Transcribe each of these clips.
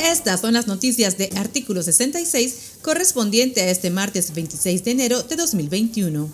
Estas son las noticias de artículo 66 correspondiente a este martes 26 de enero de 2021.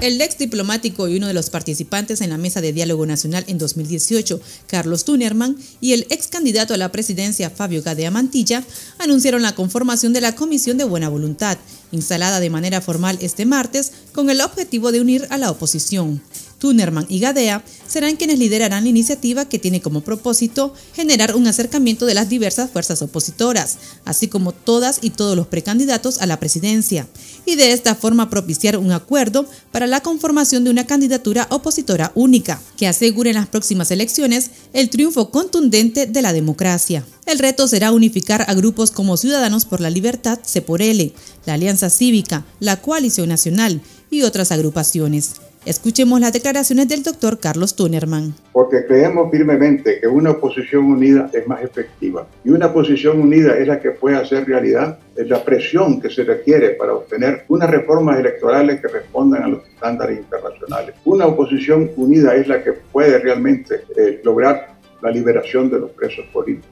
El ex diplomático y uno de los participantes en la mesa de diálogo nacional en 2018, Carlos Tunerman, y el ex candidato a la presidencia, Fabio Gadea Mantilla, anunciaron la conformación de la Comisión de Buena Voluntad, instalada de manera formal este martes con el objetivo de unir a la oposición. Tunerman y Gadea serán quienes liderarán la iniciativa que tiene como propósito generar un acercamiento de las diversas fuerzas opositoras, así como todas y todos los precandidatos a la presidencia, y de esta forma propiciar un acuerdo para la conformación de una candidatura opositora única, que asegure en las próximas elecciones el triunfo contundente de la democracia. El reto será unificar a grupos como Ciudadanos por la Libertad, CEPORELE, la Alianza Cívica, la Coalición Nacional y otras agrupaciones. Escuchemos las declaraciones del doctor Carlos Tunerman. Porque creemos firmemente que una oposición unida es más efectiva y una oposición unida es la que puede hacer realidad la presión que se requiere para obtener unas reformas electorales que respondan a los estándares internacionales. Una oposición unida es la que puede realmente eh, lograr la liberación de los presos políticos,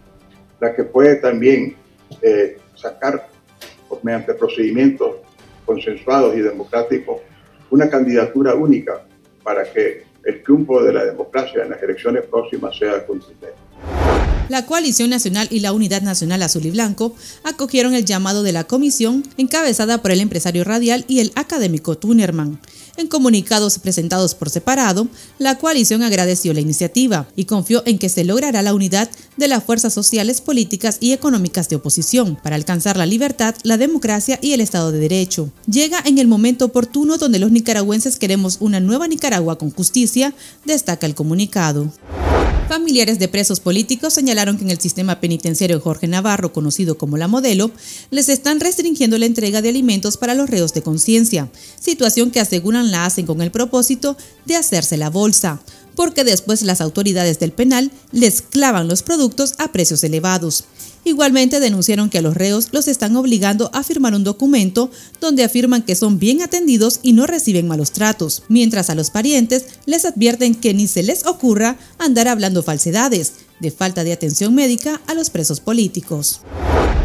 la que puede también eh, sacar mediante procedimientos consensuados y democráticos una candidatura única para que el triunfo de la democracia en las elecciones próximas sea contundente. La Coalición Nacional y la Unidad Nacional Azul y Blanco acogieron el llamado de la comisión encabezada por el empresario radial y el académico Tunerman. En comunicados presentados por separado, la coalición agradeció la iniciativa y confió en que se logrará la unidad de las fuerzas sociales, políticas y económicas de oposición para alcanzar la libertad, la democracia y el Estado de Derecho. Llega en el momento oportuno donde los nicaragüenses queremos una nueva Nicaragua con justicia, destaca el comunicado. Familiares de presos políticos señalaron que en el sistema penitenciario Jorge Navarro, conocido como la modelo, les están restringiendo la entrega de alimentos para los reos de conciencia, situación que aseguran la hacen con el propósito de hacerse la bolsa porque después las autoridades del penal les clavan los productos a precios elevados. Igualmente denunciaron que a los reos los están obligando a firmar un documento donde afirman que son bien atendidos y no reciben malos tratos, mientras a los parientes les advierten que ni se les ocurra andar hablando falsedades de falta de atención médica a los presos políticos.